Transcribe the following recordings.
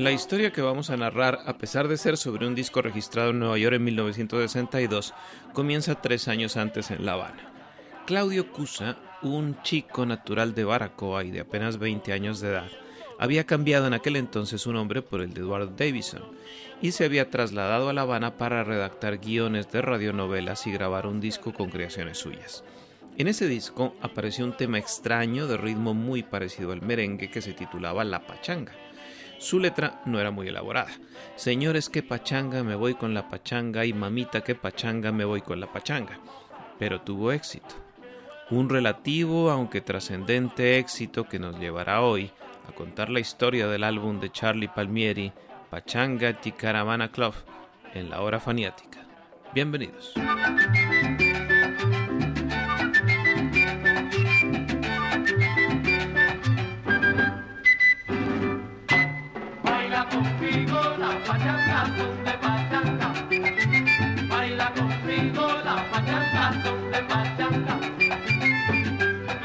La historia que vamos a narrar, a pesar de ser sobre un disco registrado en Nueva York en 1962, comienza tres años antes en La Habana. Claudio Cusa, un chico natural de Baracoa y de apenas 20 años de edad, había cambiado en aquel entonces su nombre por el de Eduardo Davison y se había trasladado a La Habana para redactar guiones de radionovelas y grabar un disco con creaciones suyas. En ese disco apareció un tema extraño de ritmo muy parecido al merengue que se titulaba La Pachanga. Su letra no era muy elaborada. Señores, qué pachanga, me voy con la pachanga y mamita, qué pachanga, me voy con la pachanga. Pero tuvo éxito. Un relativo, aunque trascendente éxito que nos llevará hoy a contar la historia del álbum de Charlie Palmieri, Pachanga Caravana Club, en la hora faniática. Bienvenidos. Son de pachanga. Baila conmigo la pachanga son de pachanga.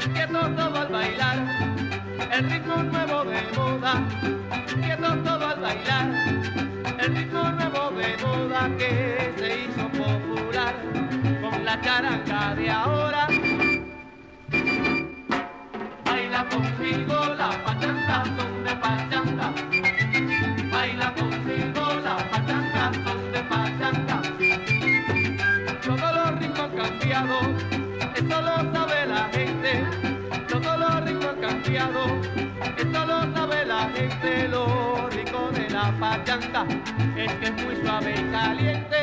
Inquieto todo al bailar, el ritmo nuevo de moda. Inquieto todo al bailar, el ritmo nuevo de moda que se hizo popular con la charanga de ahora. Baila conmigo la pachanga son de pachanga. Todos los ritmos han cambiado, esto lo sabe la gente. Lo rico de la pachanga es que es muy suave y caliente.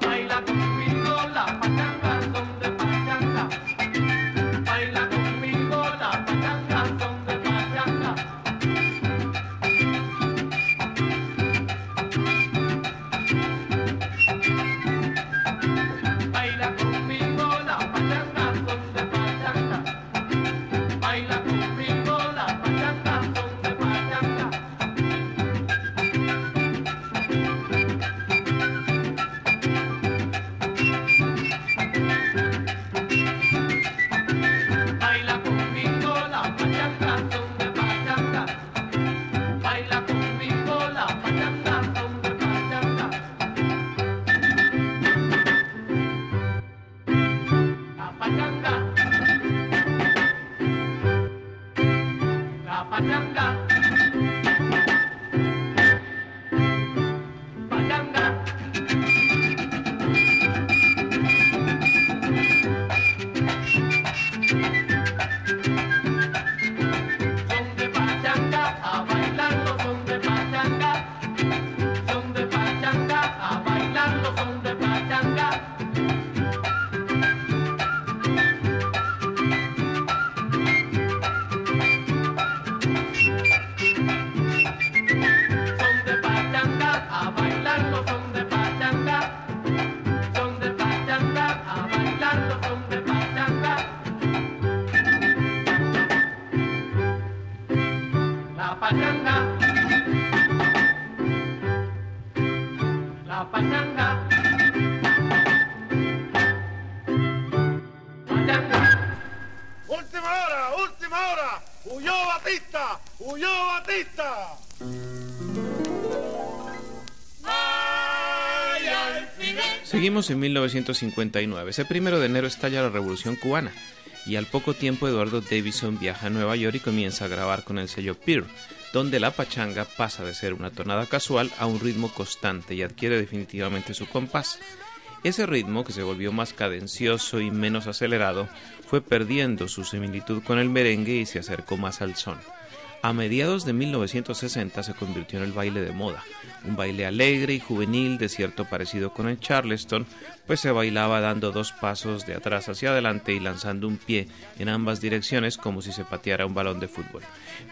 Baila 1959. Ese primero de enero estalla la Revolución Cubana y al poco tiempo Eduardo Davison viaja a Nueva York y comienza a grabar con el sello Peer, donde la pachanga pasa de ser una tonada casual a un ritmo constante y adquiere definitivamente su compás. Ese ritmo, que se volvió más cadencioso y menos acelerado, fue perdiendo su similitud con el merengue y se acercó más al son. A mediados de 1960 se convirtió en el baile de moda, un baile alegre y juvenil de cierto parecido con el Charleston, pues se bailaba dando dos pasos de atrás hacia adelante y lanzando un pie en ambas direcciones como si se pateara un balón de fútbol.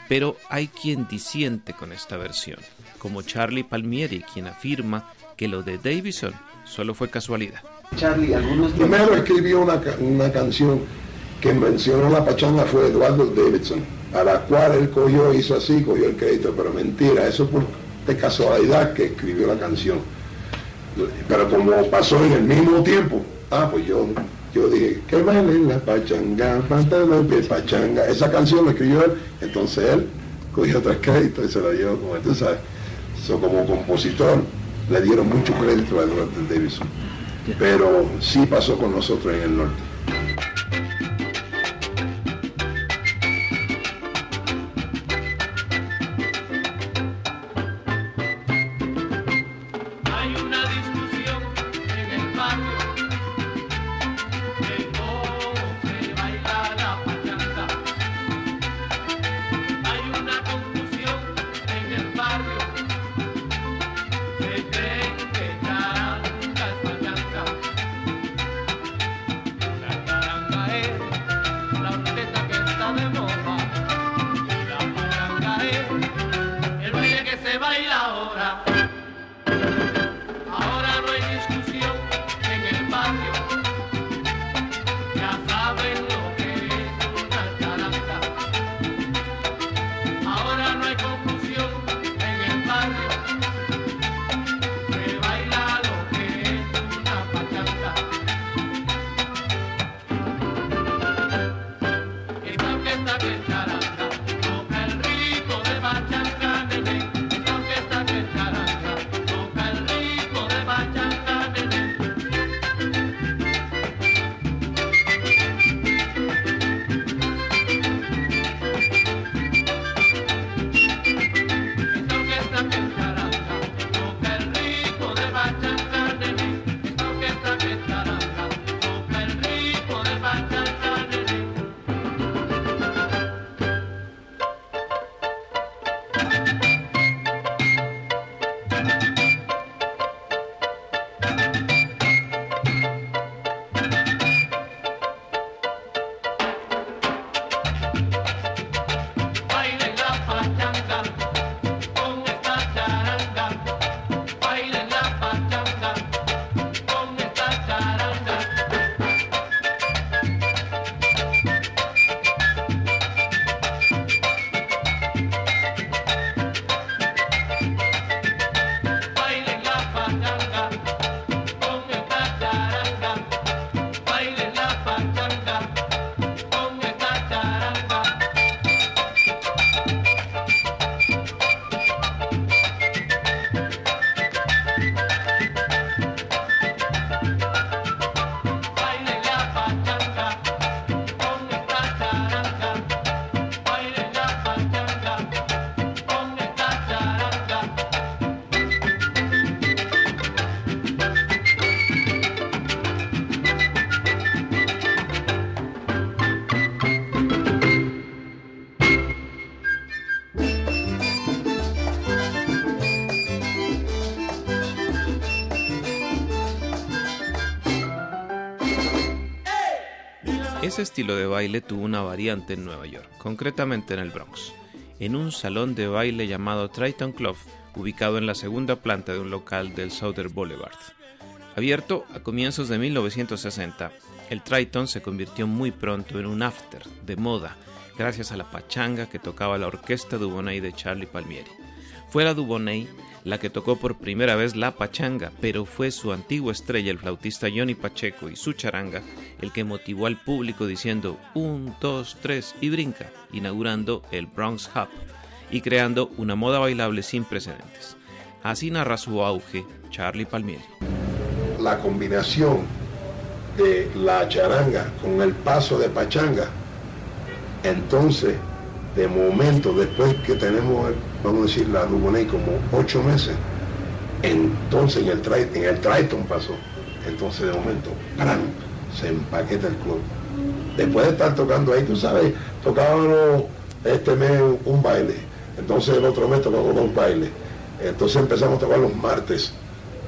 Pero hay quien disiente con esta versión, como Charlie Palmieri, quien afirma que lo de Davison solo fue casualidad. Charlie, algunos Primero escribió una canción que mencionó la pachanga fue Eduardo Davidson, a la cual él cogió, hizo así, cogió el crédito, pero mentira, eso por de casualidad que escribió la canción. Pero como pasó en el mismo tiempo, ah, pues yo, yo dije, que bailen la pachanga, pachanga. Esa canción la escribió él, entonces él cogió tres créditos y se lo dio, como tú sabes. So, como compositor, le dieron mucho crédito a Eduardo Davidson. Pero sí pasó con nosotros en el norte. Ese estilo de baile tuvo una variante en Nueva York, concretamente en el Bronx, en un salón de baile llamado Triton Club, ubicado en la segunda planta de un local del Southern Boulevard. Abierto a comienzos de 1960, el Triton se convirtió muy pronto en un after de moda, gracias a la pachanga que tocaba la orquesta Dubonnet de Charlie Palmieri. Fue la Dubonnet la que tocó por primera vez la pachanga, pero fue su antigua estrella, el flautista Johnny Pacheco, y su charanga, el que motivó al público diciendo un, dos, tres y brinca, inaugurando el Bronx Hub y creando una moda bailable sin precedentes. Así narra su auge Charlie Palmieri. La combinación de la charanga con el paso de pachanga, entonces, de momento, después que tenemos, vamos a decir, la Dubonnet como ocho meses, entonces en el, Triton, en el Triton pasó. Entonces, de momento, ¡pram! se empaqueta el club. Después de estar tocando ahí, tú sabes, tocábamos este mes un baile, entonces el otro mes tocábamos dos bailes, entonces empezamos a tocar los martes.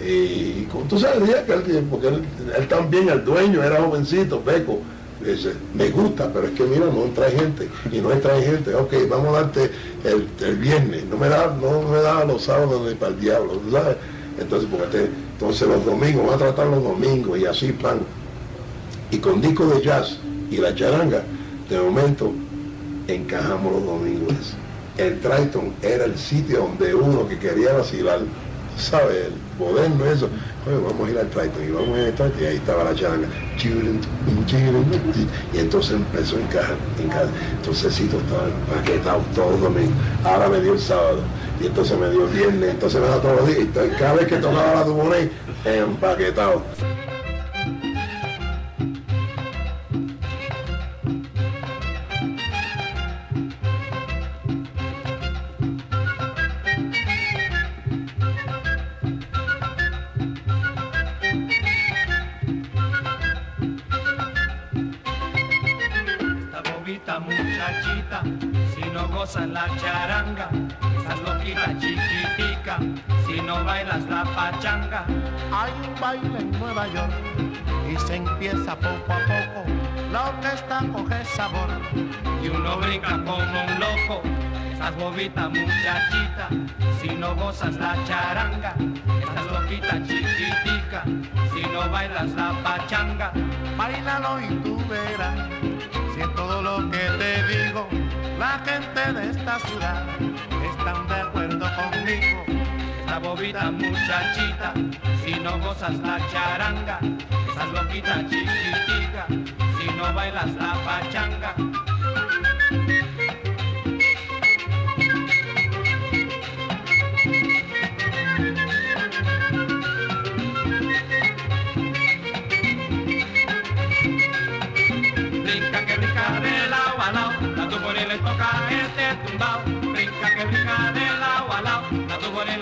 Y tú sabes, que él, porque él, él también, el dueño, era jovencito, Peco, me gusta, pero es que mira, no trae gente, y no trae gente, ok, vamos a darte el, el viernes, no me da, no me da los sábados ni para el diablo, ¿tú ¿sabes? Entonces, porque entonces los domingos, vamos a tratar los domingos y así plan. Y con disco de jazz y la charanga, de momento encajamos los domingos. El Triton era el sitio donde uno que quería vacilar, ¿sabes? El moderno eso. Oye, vamos a ir al Triton y vamos a ir al Triton y ahí estaba la charanga. Y entonces empezó a encajar, encajar. Entonces Cito estaba empaquetado todo el domingo. Ahora me dio el sábado. Y entonces me dio el viernes, entonces me da todos los días. Cada vez que tocaba la Dubonnet, empaquetado. Si no gozas la charanga, estás loquita chiquitica, si no bailas la pachanga. Hay un baile en Nueva York y se empieza poco a poco. La orquesta coge sabor. Y uno brinca como un loco, estás bobita muchachita, si no gozas la charanga, estás loquita chiquitica, si no bailas la pachanga. Bailalo y tú verás si es todo lo que te digo. La gente de esta ciudad están de acuerdo conmigo. Esta bobita muchachita, si no gozas la charanga, estás loquita chiquitica, si no bailas la pachanga.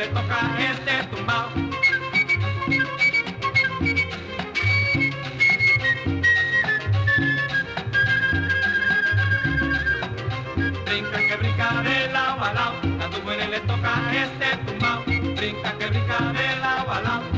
La le toca este tumbao. Brinca que brinca de lado a lado, la tubonela le toca este tumbao. Brinca que brinca de a la tubonela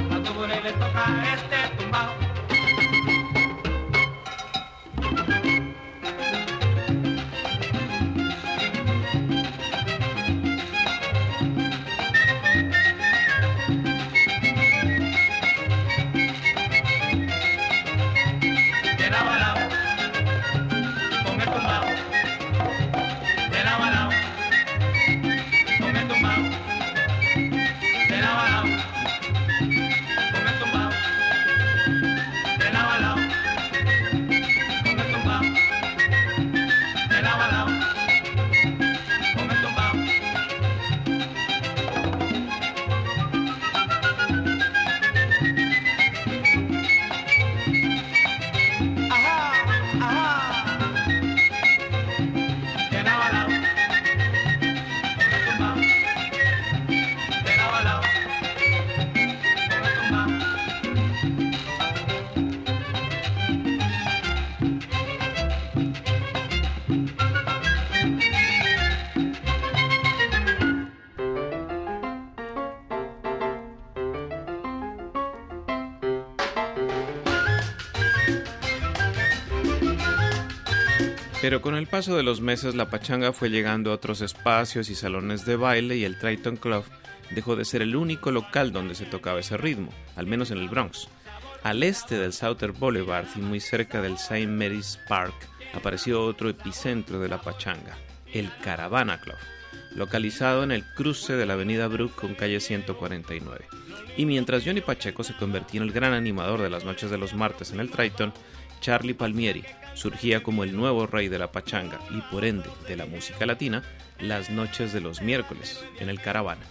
Pero con el paso de los meses la pachanga fue llegando a otros espacios y salones de baile y el Triton Club dejó de ser el único local donde se tocaba ese ritmo, al menos en el Bronx. Al este del Southern Boulevard y muy cerca del St. Mary's Park apareció otro epicentro de la pachanga, el Caravana Club, localizado en el cruce de la avenida Brook con calle 149. Y mientras Johnny Pacheco se convertía en el gran animador de las noches de los martes en el Triton, Charlie Palmieri surgía como el nuevo rey de la pachanga y por ende de la música latina las noches de los miércoles en el Caravana.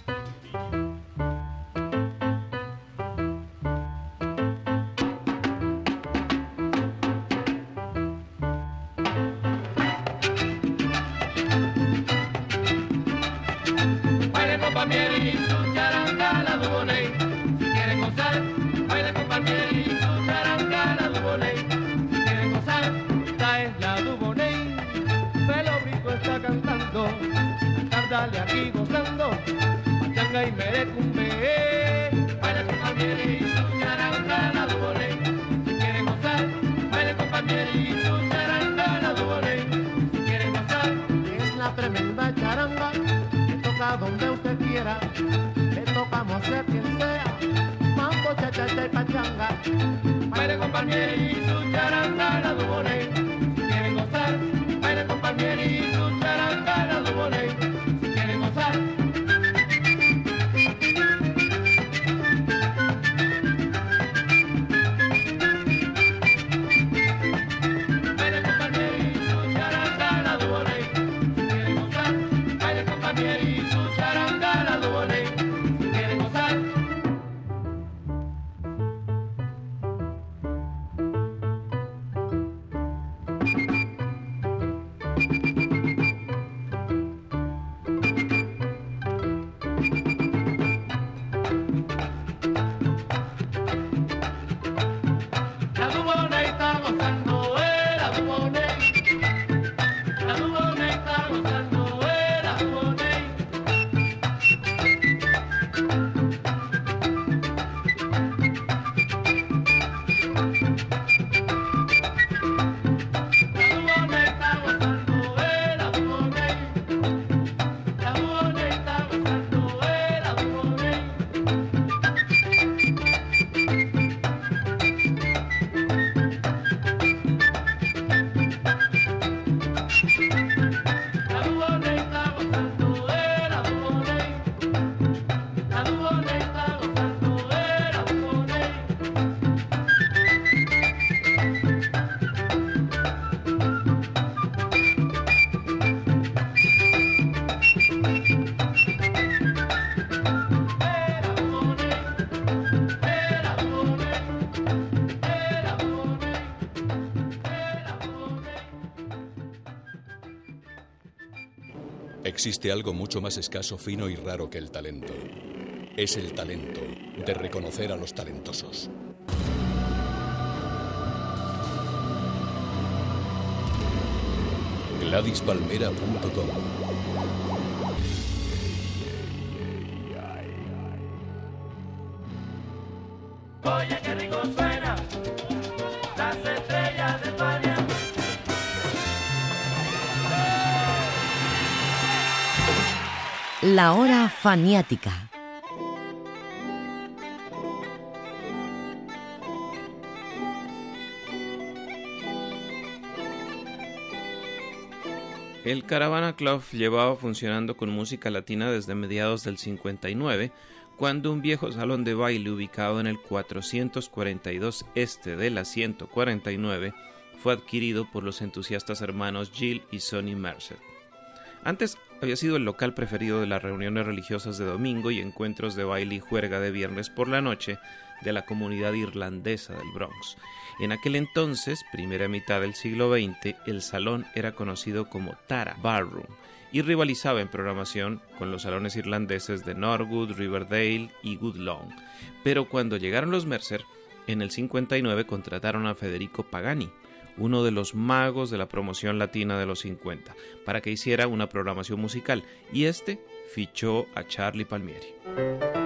Existe algo mucho más escaso, fino y raro que el talento. Es el talento de reconocer a los talentosos. GladysPalmera.com La hora faniática. El Caravana Club llevaba funcionando con música latina desde mediados del 59, cuando un viejo salón de baile ubicado en el 442 este de la 149 fue adquirido por los entusiastas hermanos Jill y Sonny Mercer. Antes había sido el local preferido de las reuniones religiosas de domingo y encuentros de baile y juerga de viernes por la noche de la comunidad irlandesa del Bronx. En aquel entonces, primera mitad del siglo XX, el salón era conocido como Tara Barroom y rivalizaba en programación con los salones irlandeses de Norwood, Riverdale y Woodlawn. Pero cuando llegaron los Mercer, en el 59 contrataron a Federico Pagani, uno de los magos de la promoción latina de los 50, para que hiciera una programación musical, y este fichó a Charlie Palmieri.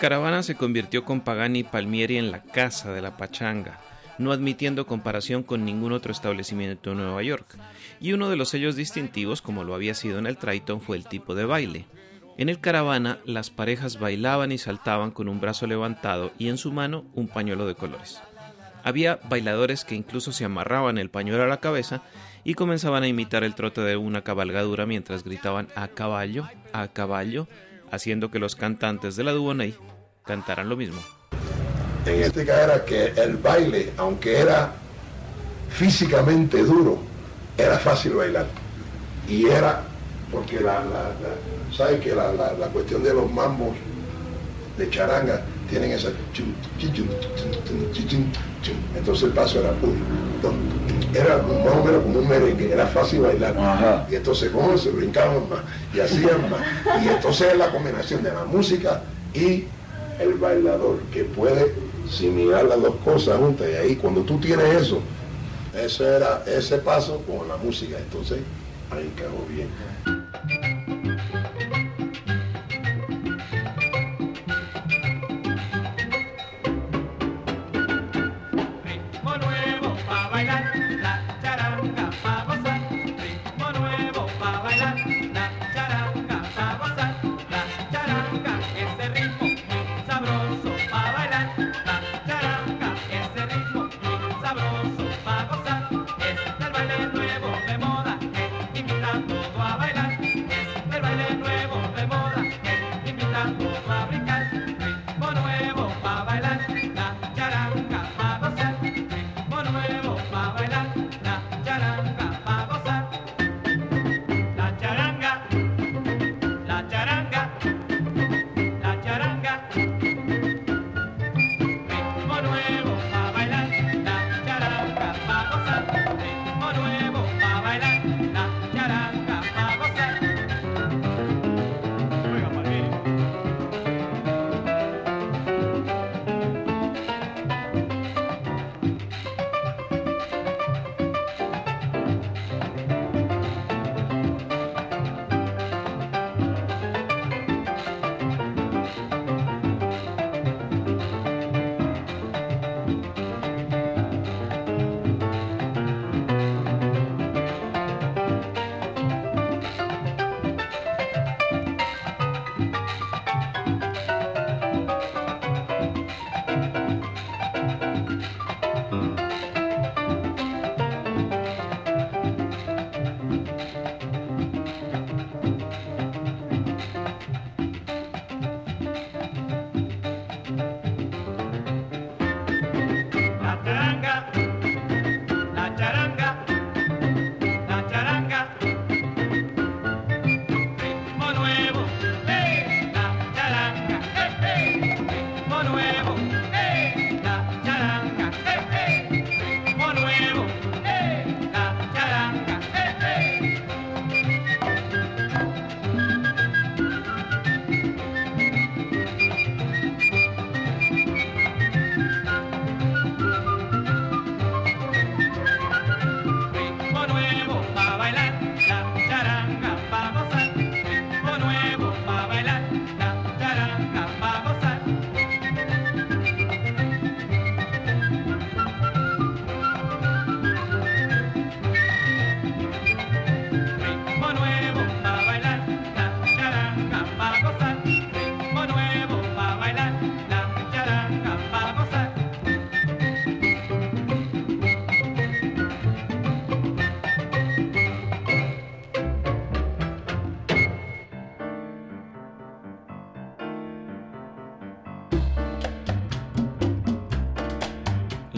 Caravana se convirtió con Pagani y Palmieri en la casa de la pachanga, no admitiendo comparación con ningún otro establecimiento en Nueva York. Y uno de los sellos distintivos, como lo había sido en el Triton, fue el tipo de baile. En el caravana, las parejas bailaban y saltaban con un brazo levantado y en su mano un pañuelo de colores. Había bailadores que incluso se amarraban el pañuelo a la cabeza y comenzaban a imitar el trote de una cabalgadura mientras gritaban a caballo, a caballo, haciendo que los cantantes de la Dubonnet cantaran lo mismo. En este caso era que el baile, aunque era físicamente duro, era fácil bailar. Y era porque la, la, la- ¿sabes que la- la cuestión de los mambos de charanga tienen esa entonces el paso era era más o menos como un merengue, era fácil bailar. Y entonces como se brincaban más y hacían más. Y entonces es la combinación de la música y el bailador que puede similar las dos cosas juntas. Y ahí cuando tú tienes eso, eso era ese paso con la música. Entonces ahí quedó bien.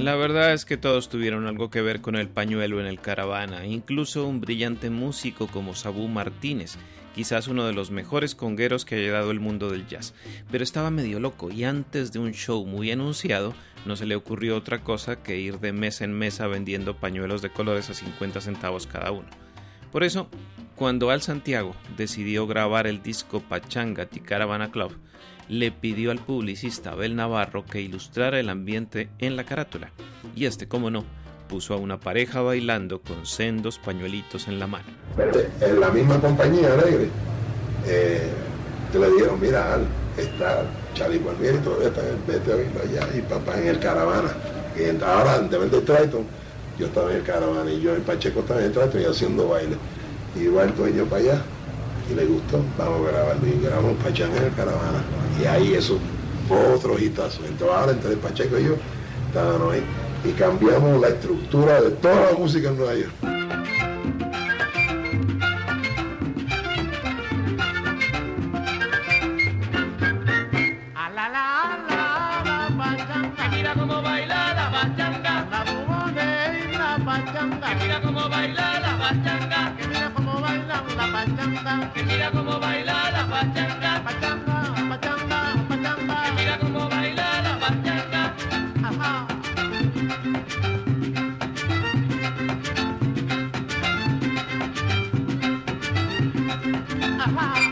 La verdad es que todos tuvieron algo que ver con el pañuelo en el caravana, incluso un brillante músico como Sabú Martínez, quizás uno de los mejores congueros que haya dado el mundo del jazz, pero estaba medio loco y antes de un show muy anunciado no se le ocurrió otra cosa que ir de mesa en mesa vendiendo pañuelos de colores a 50 centavos cada uno. Por eso, cuando Al Santiago decidió grabar el disco Pachanga Ticaravana Club, le pidió al publicista Abel Navarro que ilustrara el ambiente en la carátula, y este, como no, puso a una pareja bailando con sendos pañuelitos en la mano. En la misma compañía alegre, eh, te le dijeron, mira, está Charlie Guarnieri todavía está en el a verlo allá, y papá en el caravana. Y ahora, de vender Triton, yo estaba en el caravana, y yo y Pacheco estaba en el Triton y haciendo baile. Y iba el dueño para allá, y le gustó, vamos a grabarlo. Y grabamos Pachanga en el caravana. Y ahí eso fue otro hitazo. Entonces ahora entre Pacheco y yo estábamos ahí y cambiamos la estructura de toda la música en Nueva York. Mira cómo baila la pachanga. La pachanga. mira cómo baila la pachanga. Pachanga, pachanga, pachanga. mira cómo baila la pachanga. Ajá. Ajá.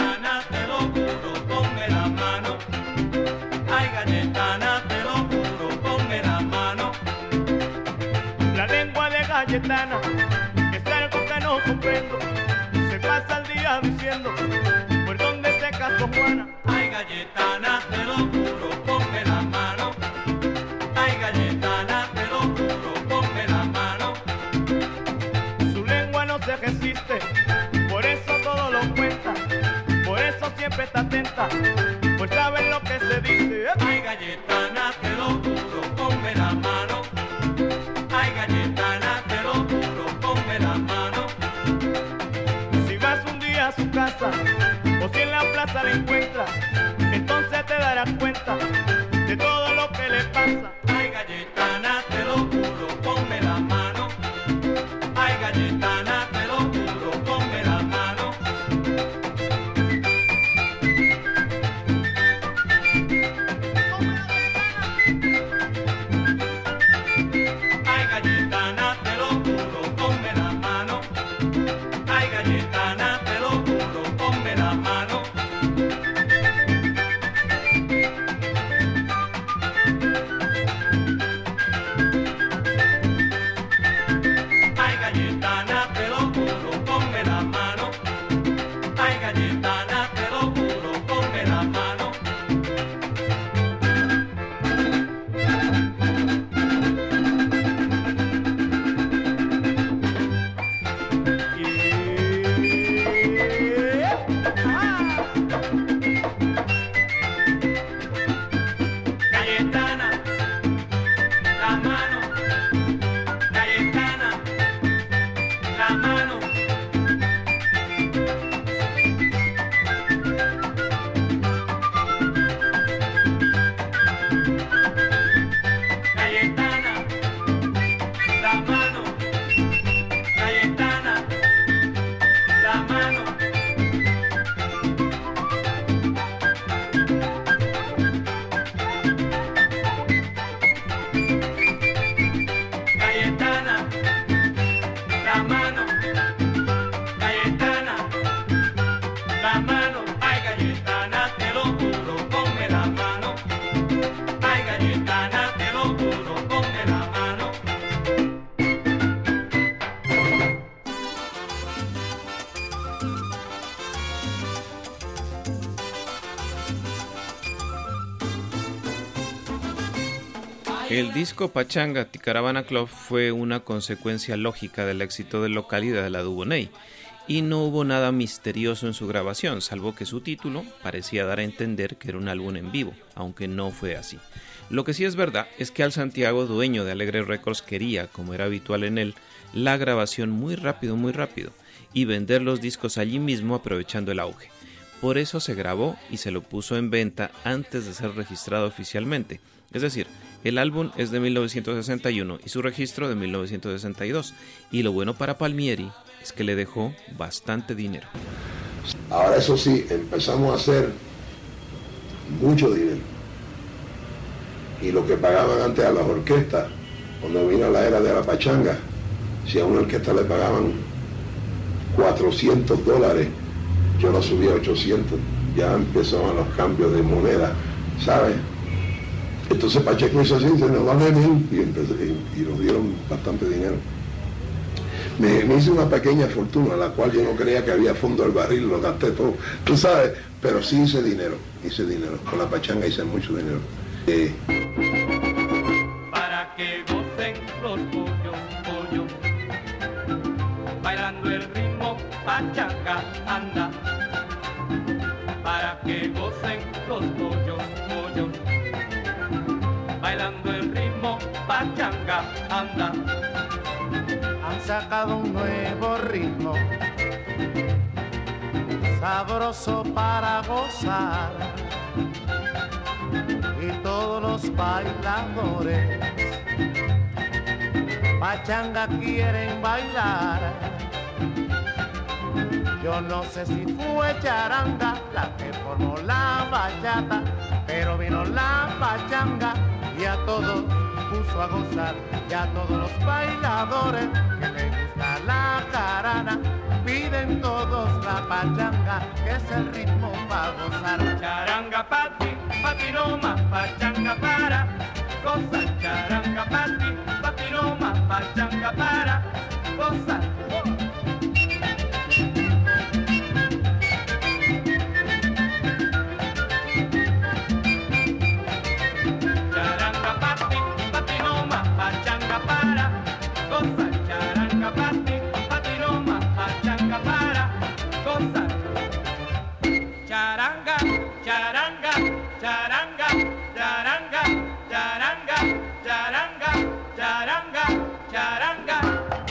Galletana es algo que no comprendo. Se pasa el día diciendo por dónde se casó Juana. Ay, galletana, te lo juro, ponme la mano. Ay, galletana, te lo juro, ponme la mano. Su lengua no se resiste, por eso todo lo cuenta. Por eso siempre está atenta, pues sabe lo que se dice. Ay, galletana, salsa. El disco Pachanga Ticaravana Club fue una consecuencia lógica del éxito de localidad de la Dubonnet y no hubo nada misterioso en su grabación, salvo que su título parecía dar a entender que era un álbum en vivo, aunque no fue así. Lo que sí es verdad es que Al Santiago, dueño de Alegre Records, quería, como era habitual en él, la grabación muy rápido, muy rápido, y vender los discos allí mismo aprovechando el auge. Por eso se grabó y se lo puso en venta antes de ser registrado oficialmente. Es decir, el álbum es de 1961 y su registro de 1962. Y lo bueno para Palmieri es que le dejó bastante dinero. Ahora eso sí, empezamos a hacer mucho dinero. Y lo que pagaban antes a las orquestas, cuando vino la era de la pachanga, si a una orquesta le pagaban 400 dólares, yo lo subí a 800. Ya empezaban los cambios de moneda, ¿sabes? Entonces Pacheco hizo así, se va a venir y, y- y nos dieron bastante dinero. Me, hice una pequeña fortuna, la cual yo no creía que había fondo al barril, lo gasté todo, tú sabes, pero sí hice dinero, hice dinero, con la pachanga hice mucho dinero. Eh, para que gocen los pollos, pollos, bailando el ritmo pachanga anda, para que gocen los pollos, pachanga anda. Han sacado un nuevo ritmo, sabroso para gozar. Y todos los bailadores, pachanga quieren bailar. Yo no sé si fue charanga la que formó la bachata, pero vino la pachanga y a todos gozar. Y a todos los bailadores que les gusta la carana, piden todos la pachanga, que es el ritmo para gozar. Charanga pa' ti, pa' ti no más, pachanga para gozar. Charanga pa' ti, pa' ti no más, pachanga para gozar. Charanga, charanga, charanga, charanga, charanga, charanga,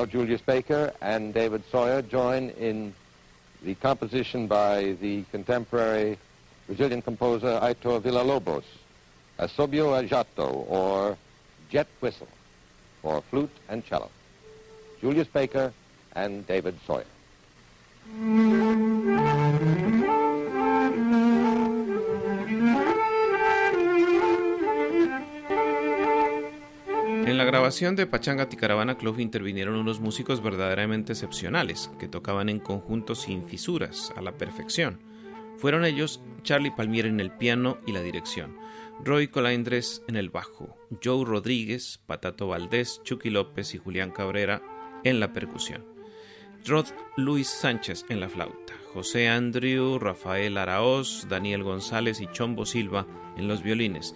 Now Julius Baker and David Sawyer join in the composition by the contemporary Brazilian composer Aitor Villa-Lobos, Asobio Ajato, or Jet Whistle, for flute and cello. Julius Baker and David Sawyer. La grabación de Pachanga Ticaravana Club intervinieron unos músicos verdaderamente excepcionales, que tocaban en conjunto sin fisuras, a la perfección. Fueron ellos Charlie Palmieri en el piano y la dirección, Roy Colindres en el bajo, Joe Rodríguez, Patato Valdés, Chucky López y Julián Cabrera en la percusión, Rod Luis Sánchez en la flauta, José Andrew, Rafael Araoz, Daniel González y Chombo Silva en los violines,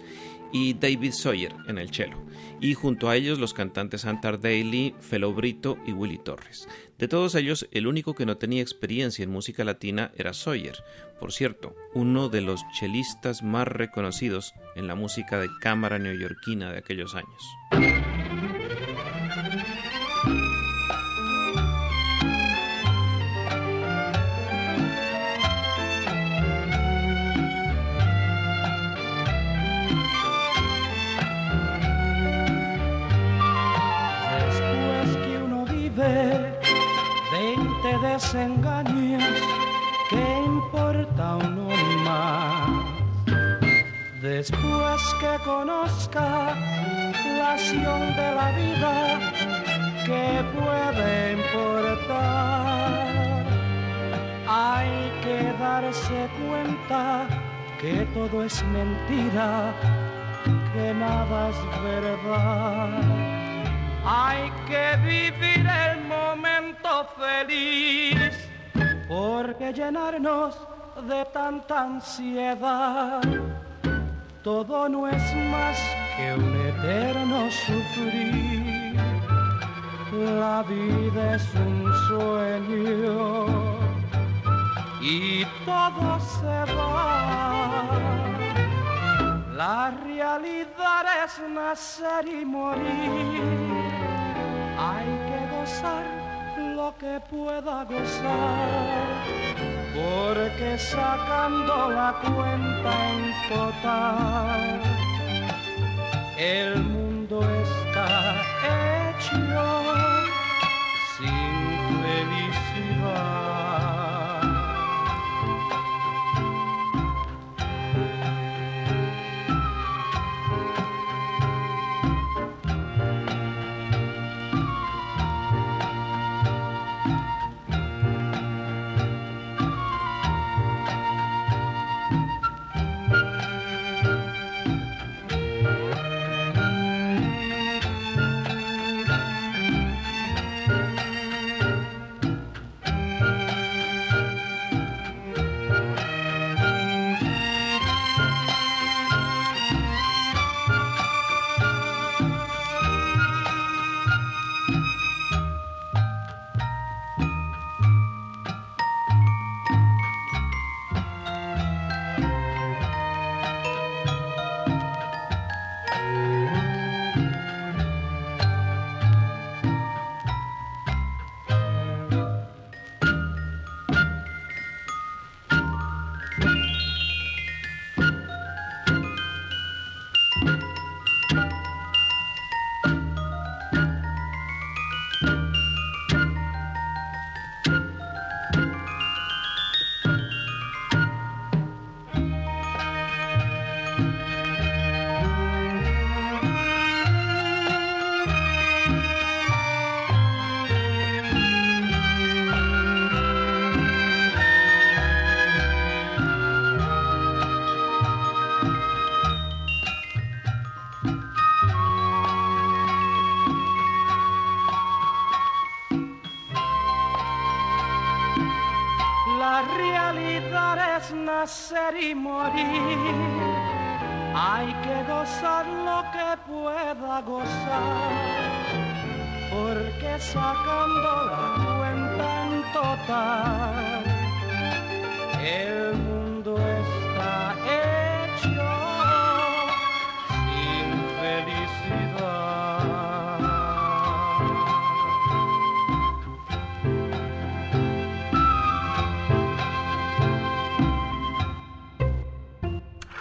y David Sawyer en el cello, y junto a ellos los cantantes Antar Daly, Felo Brito y Willy Torres. De todos ellos, el único que no tenía experiencia en música latina era Sawyer, por cierto, uno de los chelistas más reconocidos en la música de cámara neoyorquina de aquellos años. 20 desengaños, ¿qué importa uno más? Después que conozca la acción de la vida, ¿qué puede importar? Hay que darse cuenta que todo es mentira, que nada es verdad. Hay que vivir el momento feliz, porque llenarnos de tanta ansiedad, todo no es más que un eterno sufrir. La vida es un sueño y todo se va. La realidad es nacer y morir. Hay que gozar lo que pueda gozar, porque sacando la cuenta en total, el mundo está hecho sin felicidad. Nacer y morir. Hay que gozar lo que pueda gozar, porque sacando la cuenta en total,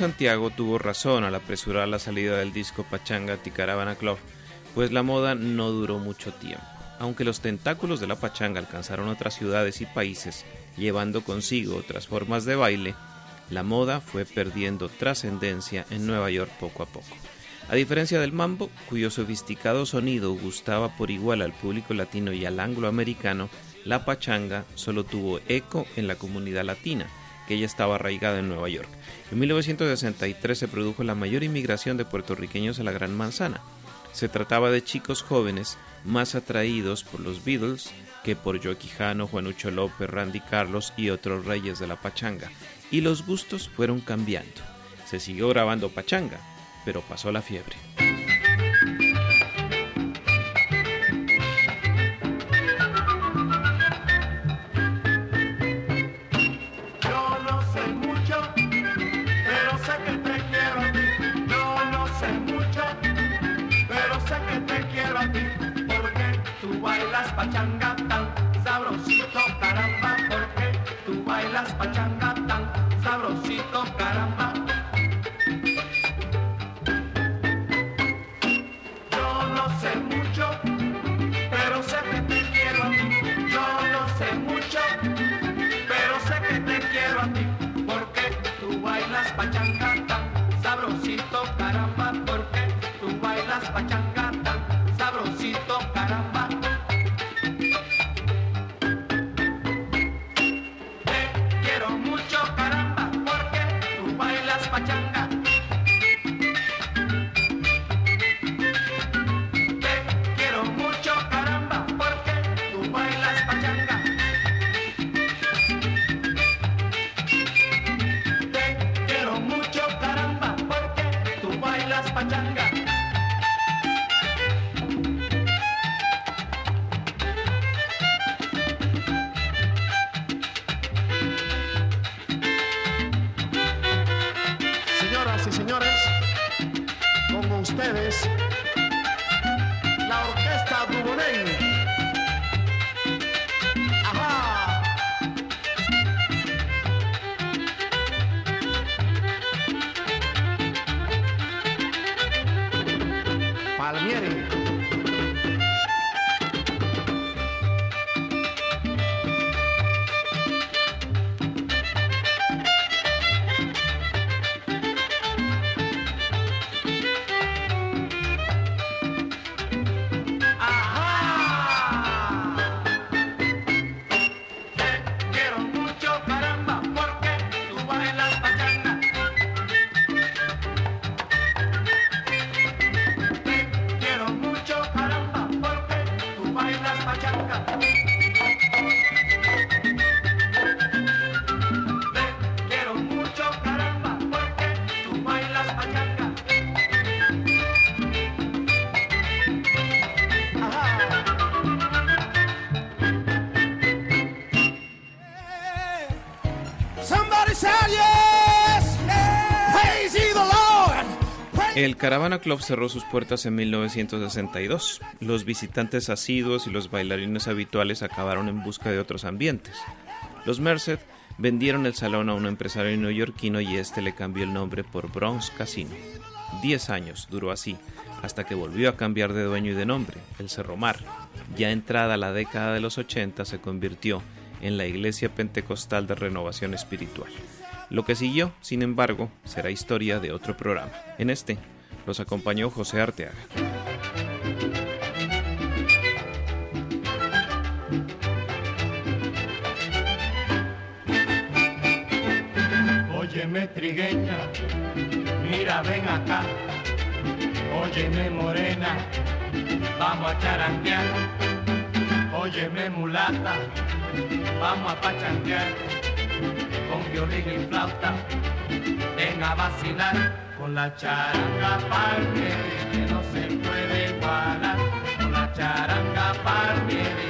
Santiago tuvo razón al apresurar la salida del disco Pachanga Ticaravana Club, pues la moda no duró mucho tiempo. Aunque los tentáculos de la pachanga alcanzaron otras ciudades y países, llevando consigo otras formas de baile, la moda fue perdiendo trascendencia en Nueva York poco a poco. A diferencia del mambo, cuyo sofisticado sonido gustaba por igual al público latino y al angloamericano, la pachanga solo tuvo eco en la comunidad latina, que ya estaba arraigada en Nueva York. En 1963 se produjo la mayor inmigración de puertorriqueños a la Gran Manzana. Se trataba de chicos jóvenes más atraídos por los Beatles que por Joe Quijano, Juanucho López, Randy Carlos y otros reyes de la pachanga, y los gustos fueron cambiando. Se siguió grabando pachanga, pero pasó la fiebre. El Caravana Club cerró sus puertas en 1962. Los visitantes asiduos y los bailarines habituales acabaron en busca de otros ambientes. Los Merced vendieron el salón a un empresario neoyorquino y este le cambió el nombre por Bronx Casino. Diez años duró así, hasta que volvió a cambiar de dueño y de nombre, el Cerro Mar. Ya entrada la década de los 80 se convirtió en la Iglesia Pentecostal de Renovación Espiritual. Lo que siguió, sin embargo, será historia de otro programa. En este los acompañó José Arteaga. Óyeme trigueña, mira ven acá. Óyeme morena, vamos a charantear. Óyeme mulata, vamos a pachantear. Violín y flauta, ven a vacilar. Con la charanga palmieri que no se puede igualar. Con la charanga palmieri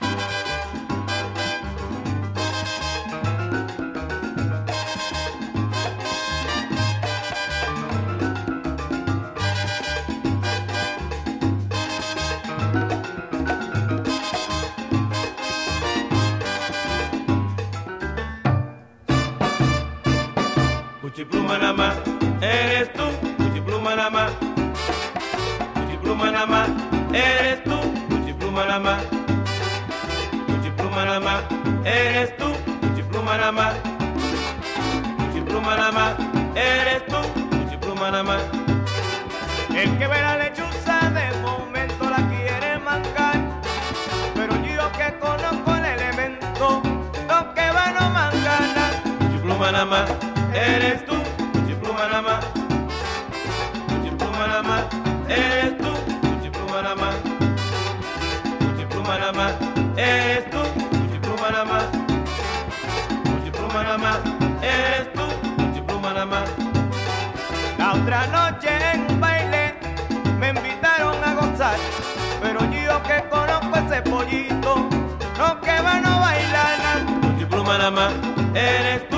Noche en un baile me invitaron a gozar, pero yo que conozco ese pollito, no que va no bailar. Cuchipluma nada más, eres